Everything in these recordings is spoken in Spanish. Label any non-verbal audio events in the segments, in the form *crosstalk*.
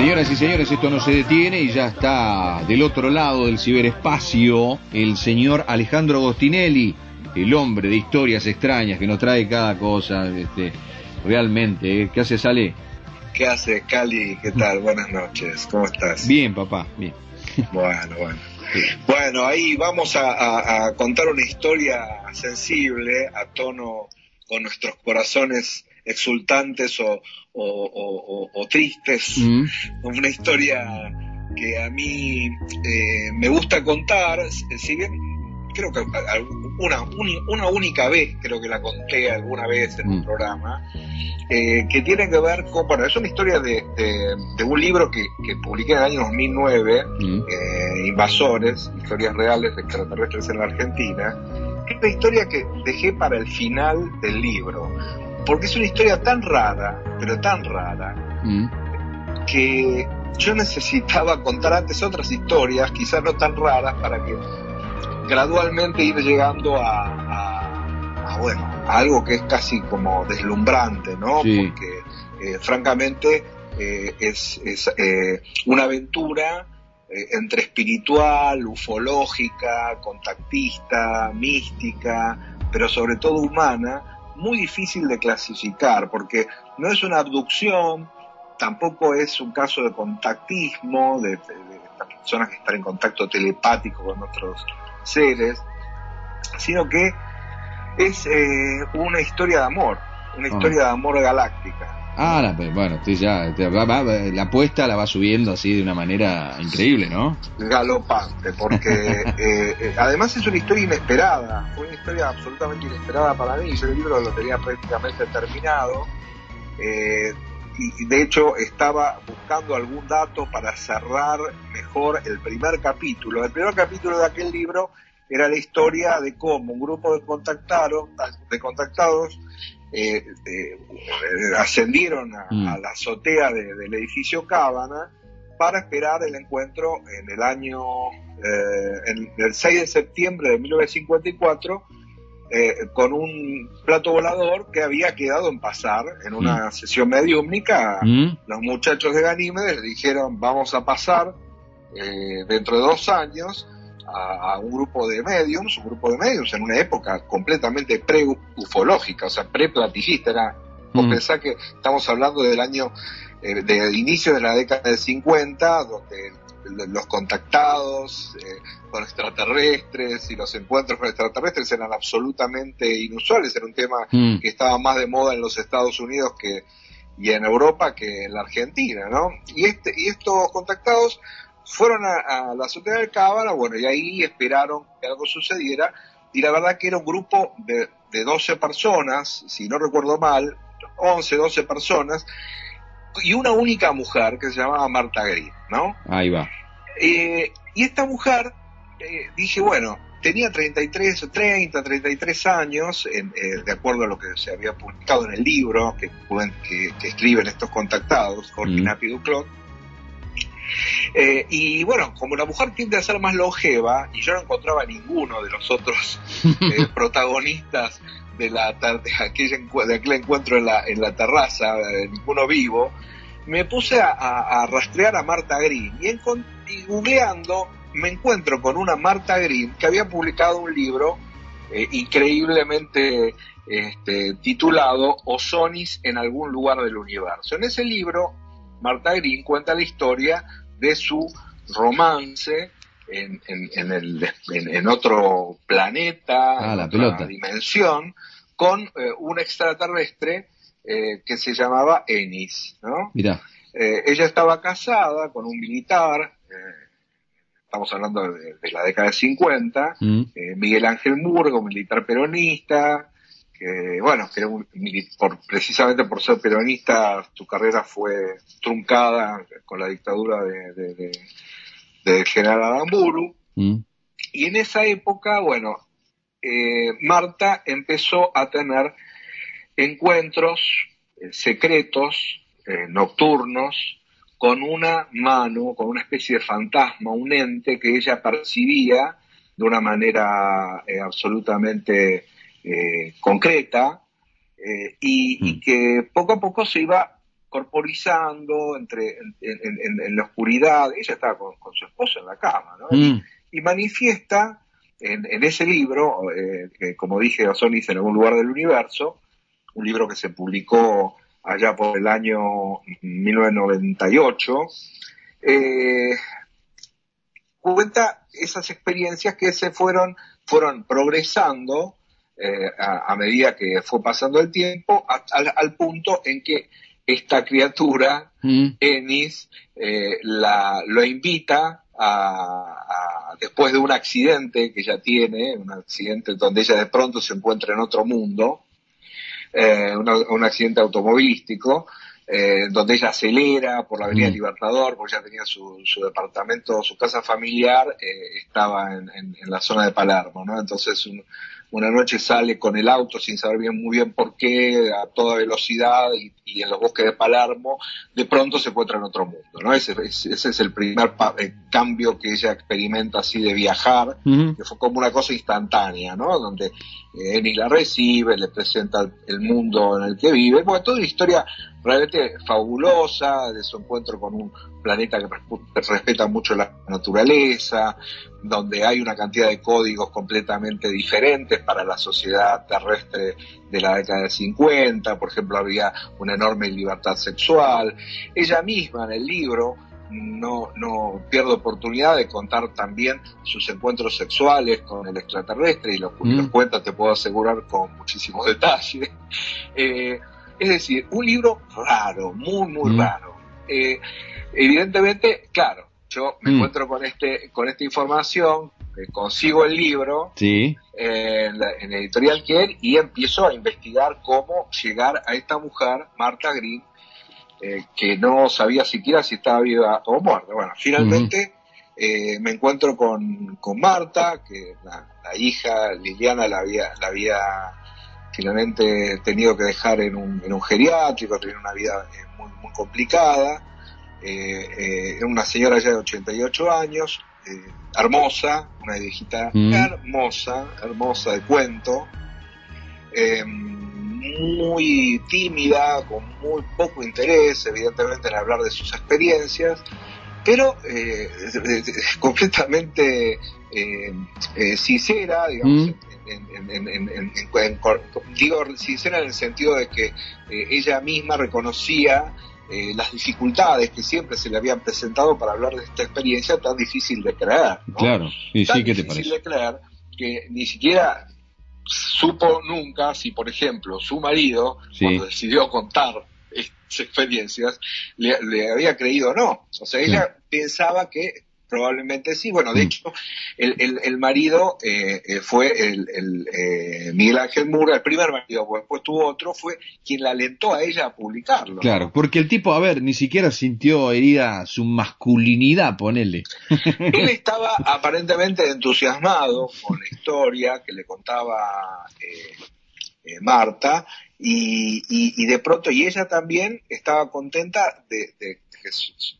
Señoras y señores, esto no se detiene y ya está del otro lado del ciberespacio el señor Alejandro Agostinelli, el hombre de historias extrañas que nos trae cada cosa, este, realmente. ¿eh? ¿Qué hace, Sale? ¿Qué hace, Cali? ¿Qué tal? Buenas noches, ¿cómo estás? Bien, papá, bien. Bueno, bueno. Bueno, ahí vamos a, contar una historia sensible, a tono con nuestros corazones exultantes o, tristes. Mm. Una historia que a mí eh, me gusta contar, si bien creo que una, una única vez, creo que la conté alguna vez en un mm. programa, eh, que tiene que ver con, bueno, es una historia de, de, un libro que, que, publiqué en el año 2009, mm. eh, Invasores, historias reales de extraterrestres en la Argentina, que es una historia que dejé para el final del libro, porque es una historia tan rara, pero tan rara, mm. que yo necesitaba contar antes otras historias, quizás no tan raras, para que gradualmente ir llegando a, bueno, a algo que es casi como deslumbrante, ¿no? Porque eh, francamente eh, es, eh, una aventura entre espiritual, ufológica, contactista, mística, pero sobre todo humana, muy difícil de clasificar, porque no es una abducción, tampoco es un caso de contactismo, de, de, personas que están en contacto telepático con otros seres, sino que es eh, una historia de amor, una ah. historia de amor galáctica. Ah, la, bueno, ya, la apuesta la va subiendo así de una manera increíble, ¿no? Galopante, porque *laughs* eh, eh, además es una historia inesperada, fue una historia absolutamente inesperada para mí, yo el libro lo tenía prácticamente terminado, y de hecho estaba buscando algún dato para cerrar mejor el primer capítulo. El primer capítulo de aquel libro era la historia de cómo un grupo de contactaron, de contactados eh, eh, ascendieron mm. a, la azotea del edificio Cábana para esperar el encuentro en el año, eh, el 6 de septiembre de 1954 eh, con un plato volador que había quedado en pasar en una mm. sesión mediúmnica. Mm. Los muchachos de Ganímedes dijeron vamos a pasar eh, dentro de dos años a, un grupo de mediums, un grupo de mediums en una época completamente pre-ufológica, o sea, pre-platillista. Era, mm. que estamos hablando del año, eh, del inicio de la década del 50, donde los contactados eh, con extraterrestres y los encuentros con extraterrestres eran absolutamente inusuales, era un tema mm. que estaba más de moda en los Estados Unidos que y en Europa que en la Argentina, ¿no? Y este y estos contactados fueron a, la azotea del Cábala, bueno, y ahí esperaron que algo sucediera, y la verdad que era un grupo de, de 12 personas, si no recuerdo mal, 11, 12 personas, y una única mujer que se llamaba Marta Green, ¿no? Ahí va. Eh, y esta mujer, eh, dije, bueno, tenía 33, 30, 33 años, eh, de acuerdo a lo que se había publicado en el libro que, que, escriben estos contactados, Jorge mm. Duclot. Y bueno, como la mujer tiende a ser más longeva, y yo no encontraba ninguno de los otros *laughs* protagonistas de, la, de, aquel, de aquel encuentro en la, en la terraza, ninguno vivo, me puse a, rastrear a Marta Green y, y, googleando me encuentro con una Marta Green que había publicado un libro eh, increíblemente este, titulado Ozonis en algún lugar del universo. En ese libro, Marta Green cuenta la historia de su romance en, en, otro planeta, ah, en otra dimensión, con eh, un extraterrestre eh, que se llamaba Ennis, ¿no? Mira. Eh, ella estaba casada con un militar, estamos hablando de, la década de 50, mm. Miguel Ángel Murgo, militar peronista, que bueno, que por, precisamente por ser peronista, su carrera fue truncada con la dictadura de, de, general Aramburu. Mm. Y en esa época, bueno, eh, Marta empezó a tener encuentros eh, secretos, eh, nocturnos, con una mano, con una especie de fantasma, un ente que ella percibía de una manera absolutamente concreta y, mm. que poco a poco se iba corporizando entre, en, la oscuridad, ella estaba con, su esposo en la cama, ¿no? Mm. Y, manifiesta en, ese libro, eh, que como dije, Osonis en algún lugar del universo, un libro que se publicó allá por el año 1998, eh, cuenta esas experiencias que se fueron, fueron progresando eh, a, medida que fue pasando el tiempo, al, punto en que esta criatura, mm. Ennis, eh, la, lo invita a, después de un accidente que ella tiene, un accidente donde ella de pronto se encuentra en otro mundo, eh, un accidente automovilístico, eh, donde ella acelera por la Avenida mm. Libertador, porque ya tenía su, su departamento, su casa familiar, eh, estaba en, en, la zona de Palermo, ¿no? Entonces un, una noche sale con el auto sin saber bien muy bien por qué, a toda velocidad y, en los bosques de Palermo, de pronto se encuentra en otro mundo, ¿no? Ese, ese es el primer eh, cambio que ella experimenta así de viajar, que fue como una cosa instantánea, ¿no? Donde eh, la recibe, le presenta el mundo en el que vive, bueno, toda una historia realmente fabulosa de su encuentro con un planeta que respeta mucho la naturaleza, donde hay una cantidad de códigos completamente diferentes para la sociedad terrestre de la década de 50, por ejemplo, había una enorme libertad sexual. Ella misma en el libro no, no pierde oportunidad de contar también sus encuentros sexuales con el extraterrestre y los, mm. cuenta, te puedo asegurar, con muchísimos detalles. *laughs* Eh, es decir, un libro raro, muy, muy mm. raro. Eh, evidentemente, claro, yo me mm. encuentro con este con esta información, eh, consigo el libro sí. en, la, Editorial Kier y empiezo a investigar cómo llegar a esta mujer, Marta Green, eh, que no sabía siquiera si estaba viva o muerta. Bueno, finalmente eh, me encuentro con, con Marta, que la, hija Liliana la había, la había finalmente tenido que dejar en un, en un geriátrico, tenía una vida muy, muy complicada eh, eh, era una señora ya de 88 años, eh, hermosa, una viejita mm. hermosa, hermosa de cuento, muy tímida, con muy poco interés, evidentemente, en hablar de sus experiencias, pero *laughs* completamente sincera, digamos, mm. Digo sincera en el sentido de que ella misma reconocía eh, las dificultades que siempre se le habían presentado para hablar de esta experiencia tan difícil de creer. Claro, y tan sí, ¿qué te difícil de creer que ni siquiera supo nunca si, por ejemplo, su marido, cuando decidió contar estas experiencias, le, había creído o no. O sea, ella pensaba que Probablemente sí. Bueno, de mm. hecho, el, el, marido eh, eh, fue el, el eh, Miguel Ángel Mura, el primer marido, pues después tuvo otro, fue quien la alentó a ella a publicarlo. Claro, porque el tipo, a ver, ni siquiera sintió herida su masculinidad, ponele. *laughs* Él *laughs* estaba aparentemente entusiasmado con la historia que le contaba Marta y, y, de pronto, y ella también estaba contenta de, de que,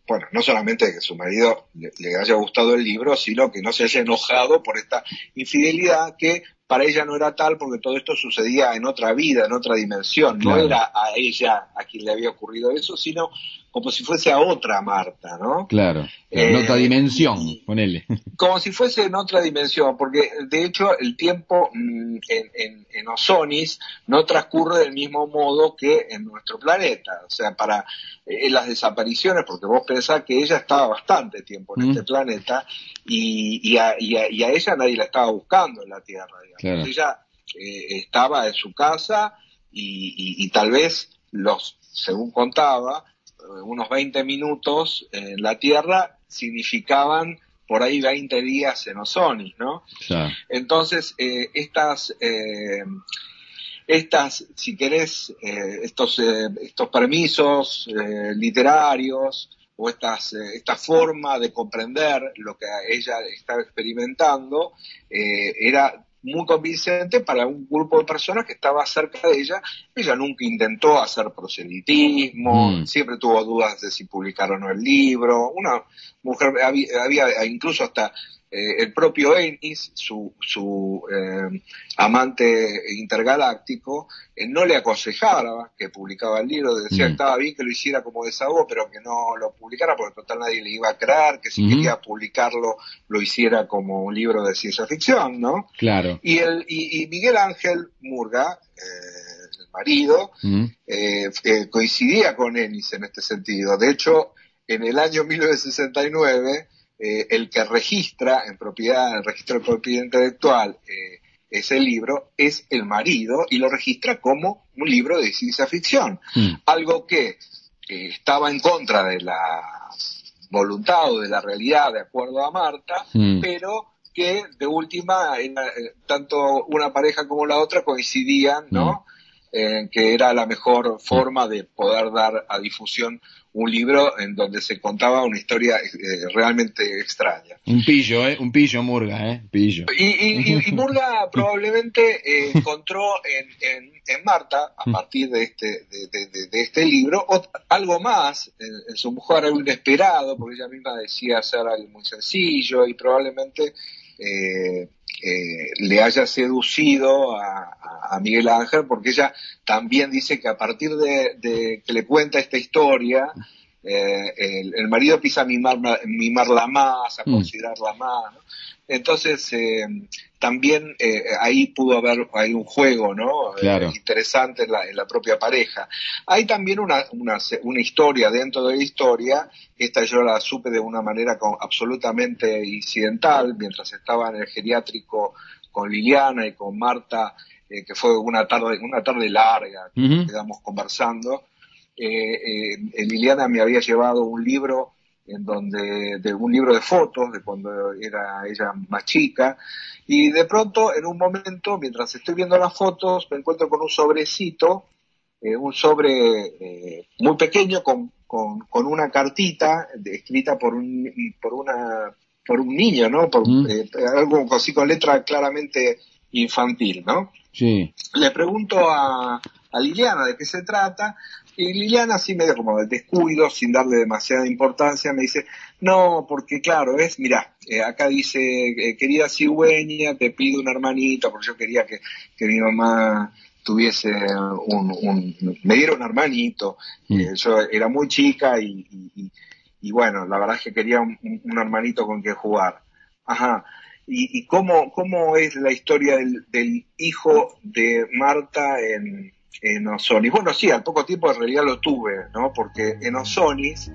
bueno, no solamente que su marido le, haya gustado el libro, sino que no se haya enojado por esta infidelidad que para ella no era tal porque todo esto sucedía en otra vida, en otra dimensión. No era a ella a quien le había ocurrido eso, sino como si fuese a otra Marta, ¿no? Claro, en otra eh, dimensión, ponele. *laughs* Como si fuese en otra dimensión, porque de hecho el tiempo mm, en, en, en, Ozonis no transcurre del mismo modo que en nuestro planeta. O sea, para eh, las desapariciones, porque vos pensás que ella estaba bastante tiempo en mm. este planeta y, y, a, y, a, ella nadie la estaba buscando en la Tierra. Digamos. Ella eh, estaba en su casa y, y tal vez los, según contaba, unos 20 minutos en la Tierra significaban por ahí 20 días en Ozonis, ¿no? Entonces, eh, estas, eh, estas, si querés, eh, estos, estos permisos literarios o estas, esta forma de comprender lo que ella estaba experimentando, era muy convincente para un grupo de personas que estaba cerca de ella. Ella nunca intentó hacer proselitismo, mm. siempre tuvo dudas de si publicar o no el libro. Una mujer, había, incluso hasta eh, el propio Ennis, su, su eh, amante intergaláctico, eh, no le aconsejaba que publicaba el libro, decía que mm. estaba bien que lo hiciera como desahogo, pero que no lo publicara porque total nadie le iba a creer, que si quería publicarlo lo hiciera como un libro de ciencia ficción, ¿no? Claro. Y, el, y, Miguel Ángel Murga, el marido, mm. coincidía con Ennis en este sentido. De hecho, en el año 1969, eh, el que registra en propiedad, el registro de propiedad intelectual, eh, ese libro es el marido y lo registra como un libro de ciencia ficción. Mm. Algo que estaba en contra de la voluntad o de la realidad, de acuerdo a Marta, mm. pero que de última, eh, tanto una pareja como la otra coincidían, ¿no? Mm que era la mejor forma de poder dar a difusión un libro en donde se contaba una historia eh, realmente extraña. Un pillo, ¿eh? Un pillo Murga, ¿eh? Pillo. Y, Murga *laughs* probablemente eh, encontró en, en, Marta, a mm. partir de este, de, este libro, algo más en, su mujer, algo inesperado, porque ella misma decía hacer algo muy sencillo y probablemente eh, eh, le haya seducido a, Miguel Ángel, porque ella también dice que a partir de, que le cuenta esta historia, eh, el, marido empieza a mimar, mimarla más, a mm. considerarla más. Entonces, eh, también eh, ahí pudo haber hay un juego ¿no? Eh, interesante en la, en la, propia pareja. Hay también una, una, una, historia dentro de la historia, esta yo la supe de una manera absolutamente incidental, mientras estaba en el geriátrico con Liliana y con Marta, que fue una tarde, una tarde larga, que quedamos conversando. Liliana me había llevado un libro en donde de un libro de fotos de cuando era ella más chica y de pronto en un momento mientras estoy viendo las fotos me encuentro con un sobrecito eh, un sobre eh, muy pequeño con, con, una cartita escrita por un por una por un niño no por mm. eh, algo así con letra claramente infantil no sí. Le pregunto a a Liliana de qué se trata y Liliana, así medio como de descuido, sin darle demasiada importancia, me dice, no, porque claro, es, mira, eh, acá dice, eh, querida cigüeña, te pido un hermanito, porque yo quería que, mi mamá tuviese un, un, me diera un hermanito, mm. eh, yo era muy chica y, y, bueno, la verdad es que quería un, hermanito con quien jugar. Ajá. ¿Y, y cómo, cómo es la historia del, del hijo de Marta en, en Ozonis. Bueno, sí, al poco tiempo en realidad lo tuve, ¿no? Porque en Ozonis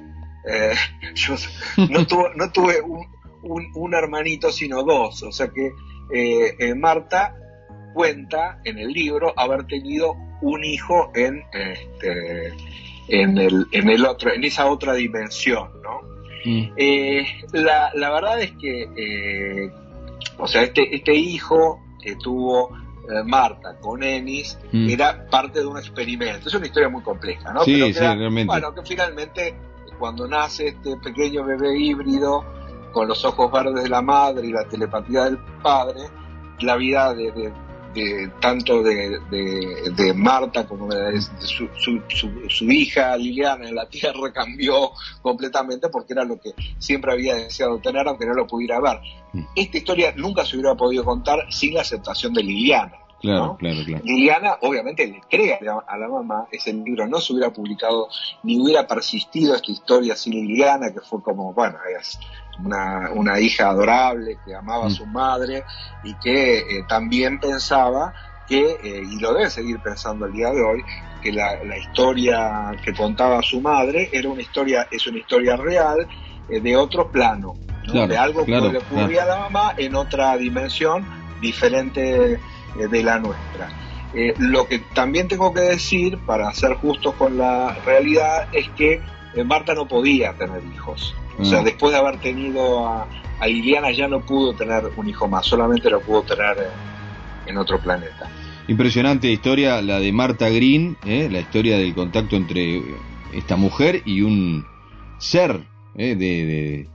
eh, *laughs* yo no, no tuve un, un, hermanito, sino dos. O sea que eh, eh, Marta cuenta en el libro haber tenido un hijo en, este, en, el, en, el otro, en esa otra dimensión, ¿no? Mm. la, la verdad es que, o sea, este, este hijo que tuvo eh, Marta con Ennis mm. era parte de un experimento. Es una historia muy compleja, ¿no? Sí, sí, realmente. Bueno, que finalmente cuando nace este pequeño bebé híbrido con los ojos verdes de la madre y la telepatía del padre, la vida de, tanto de, de, Marta como de, su, su, hija Liliana en la tierra cambió completamente porque era lo que siempre había deseado tener aunque no lo pudiera ver. Mm. Esta historia nunca se hubiera podido contar sin la aceptación de Liliana. Claro, claro, claro. Liliana obviamente le crea a la mamá, ese libro no se hubiera publicado ni hubiera persistido esta historia sin Liliana, que fue como, bueno, es una, una hija adorable que amaba a mm. su madre y que eh, también pensaba que, eh, y lo debe seguir pensando el día de hoy, que la, la, historia que contaba su madre era una historia, es una historia real eh, de otro plano, de algo que le ocurría a la mamá en otra dimensión diferente de la nuestra. lo que también tengo que decir, para ser justos con la realidad, es que Marta no podía tener hijos. O sea, mm. después de haber tenido a, a, Liliana ya no pudo tener un hijo más, solamente lo pudo tener en, otro planeta. Impresionante historia la de Marta Green, ¿eh? la historia del contacto entre esta mujer y un ser ¿eh? de,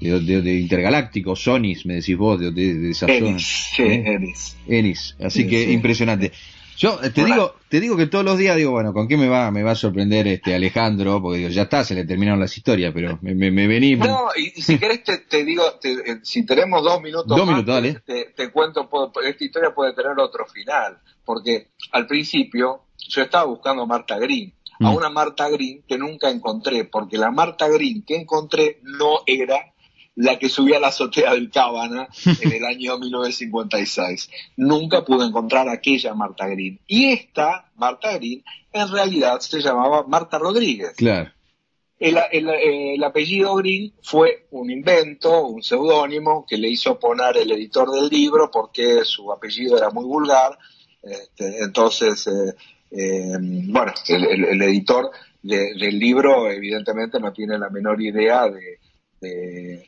de, intergaláctico, Sonis, me decís vos, de, esa zona. Sí, ¿eh? Enis. Así que impresionante. Yo eh, te digo, te digo que todos los días digo, bueno, ¿con qué me va, me va a sorprender este Alejandro? Porque digo, ya está, se le terminaron las historias, pero me, me, me venís. No, y, si querés te, digo, eh, si tenemos dos minutos, dos minutos dale. Te, te, cuento, esta historia puede tener otro final, porque al principio yo estaba buscando a Marta Green, a mm. una Marta Green que nunca encontré, porque la Marta Green que encontré no era la que subía a la azotea del Cábana en el año 1956. Nunca pude encontrar aquella Marta Green. Y esta, Marta Green, en realidad se llamaba Marta Rodríguez. Claro. El, apellido Green fue un invento, un seudónimo que le hizo poner el editor del libro porque su apellido era muy vulgar. Este, entonces, eh, eh, bueno, el, editor del libro evidentemente no tiene la menor idea de, de,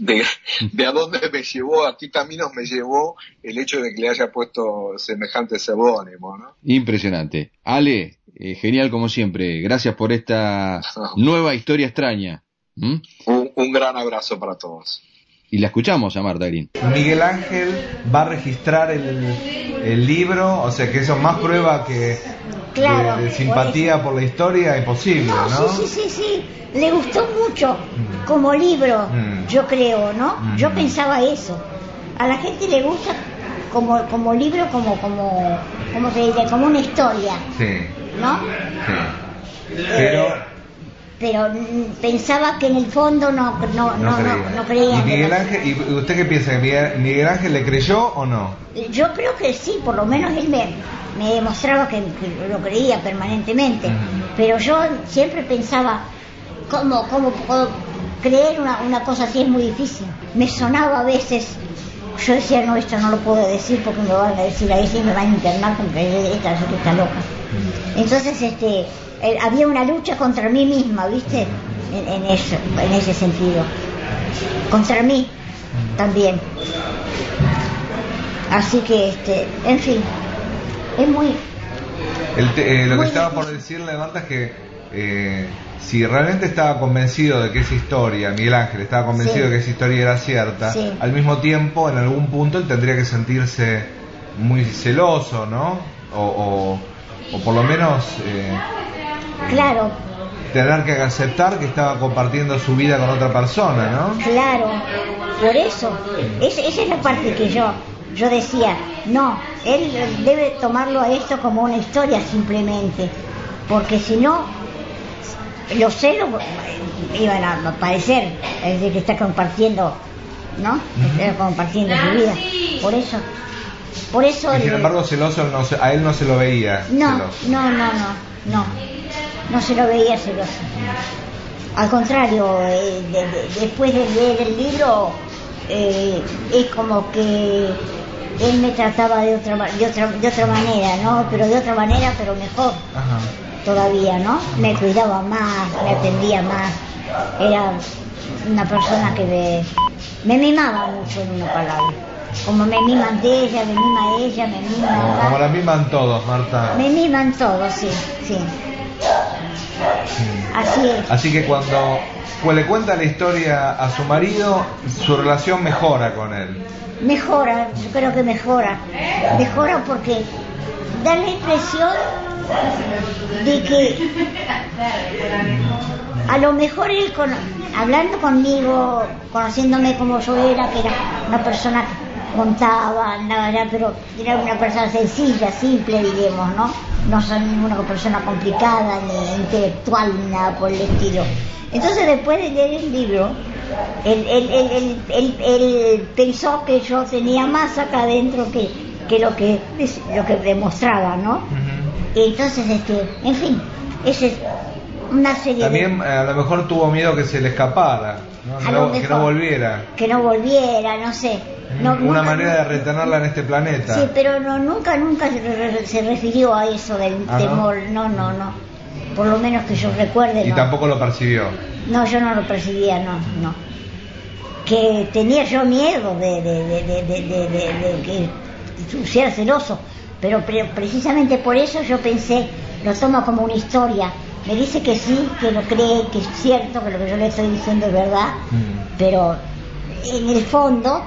de, a dónde me llevó, a qué caminos me llevó el hecho de que le haya puesto semejante seudónimo, ¿no? Impresionante. Ale, eh, genial como siempre. Gracias por esta *laughs* nueva historia extraña. ¿Mm? Un, gran abrazo para todos. Y la escuchamos a Marta Green. Miguel Ángel va a registrar el, el libro, o sea que eso es más prueba que de, simpatía por, la historia imposible, ¿no? Sí, sí, sí, sí. Le gustó mucho mm. como libro, mm. yo creo, ¿no? Mm. Yo pensaba eso. A la gente le gusta como, como libro, como, como, como se dice, como una historia. Sí. ¿No? Sí. Pero pero pensaba que en el fondo no, no, no, no, creía. ¿Y, Miguel Ángel, ¿Y usted qué piensa? ¿Miguel Ángel le creyó o no? Yo creo que sí, por lo menos él me, me demostraba que, lo creía permanentemente. Pero yo siempre pensaba, ¿cómo, cómo puedo creer una, una cosa así? Es muy difícil. Me sonaba a veces yo decía, no, esto no lo puedo decir porque me van a decir ahí sí me van a internar porque esta, esta está loca. Entonces, este, eh, había una lucha contra mí misma, ¿viste? En, eso, en ese sentido. Contra mí también. Así que, este, en fin, es muy... Eh, lo que estaba por decirle, Marta, es que eh, si realmente estaba convencido de que esa historia, Miguel Ángel estaba convencido de que esa historia era cierta, al mismo tiempo, en algún punto, él tendría que sentirse muy celoso, ¿no? O, o, por lo menos Claro. Tener que aceptar que estaba compartiendo su vida con otra persona, ¿no? Claro, por eso. esa es la parte que yo, yo decía, no, él debe tomarlo a esto como una historia simplemente, porque si no, los celos iban a aparecer, es decir, que está compartiendo, ¿no? Está compartiendo su vida. Por eso. Por eso. Y sin embargo, celoso a él no se lo veía. No, no, no, no, no no se lo veía celoso. Al contrario, eh, después de leer el libro, eh, es como que él me trataba de otra, de otra, de otra manera, ¿no? Pero de otra manera, pero mejor todavía, ¿no? Me cuidaba más, me atendía más. Era una persona que me, me mimaba mucho en una palabra. Como me miman de ella, me mima ella, me mima... Como la miman todos, Marta. Me miman todos, sí, sí. Así Así que cuando pues, le cuenta la historia a su marido, su relación mejora con él. Mejora, yo creo que mejora. Mejora porque da la impresión de que a lo mejor él, hablando conmigo, conociéndome como yo era, que era una persona contaba, nada, pero era una persona sencilla, simple, diremos, ¿no? No soy ninguna persona complicada, ni intelectual, ni nada por el estilo. Entonces, después de leer el libro, él, él, él, pensó que yo tenía más acá adentro que, que lo que lo que demostraba, ¿no? Y entonces, este, en fin, esa es una serie También eh, a lo mejor tuvo miedo que se le escapara, que no volviera. Que no volviera, no sé una manera de retenerla en este planeta. Sí, pero no, nunca, nunca se refirió a eso del ah, temor. ¿no? no, no, Por lo menos que yo recuerde. Y tampoco lo percibió. No, yo no lo percibía, no, no. Que tenía yo miedo de, de, de, de que sea celoso, pero precisamente por eso yo pensé, lo tomo como una historia. Me dice que sí, que lo cree, que es cierto, que lo que yo le estoy diciendo es verdad, mm. pero en el fondo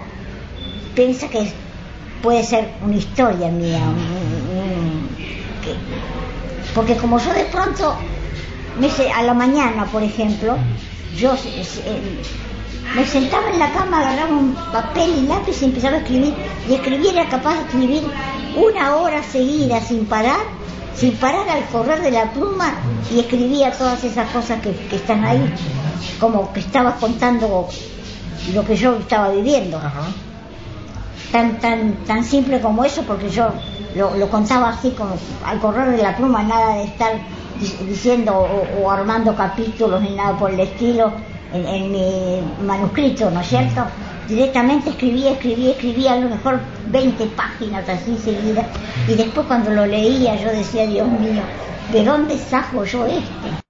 piensa que puede ser una historia mía, Porque como yo de pronto, a la mañana, por ejemplo, yo eh, me sentaba en la cama, agarraba un papel y lápiz y empezaba a escribir. Y escribir era capaz de escribir una hora seguida sin parar, sin parar al correr de la pluma y escribía todas esas cosas que, están ahí, como que estaba contando lo que yo estaba viviendo. Tan, tan, tan simple como eso, porque yo lo, contaba así como al correr de la pluma, nada de estar diciendo o, armando capítulos ni nada por el estilo en, mi manuscrito, ¿no es cierto? Directamente escribía, escribía, escribía a lo mejor 20 páginas así seguidas y después cuando lo leía yo decía, Dios mío, ¿de dónde saco yo este?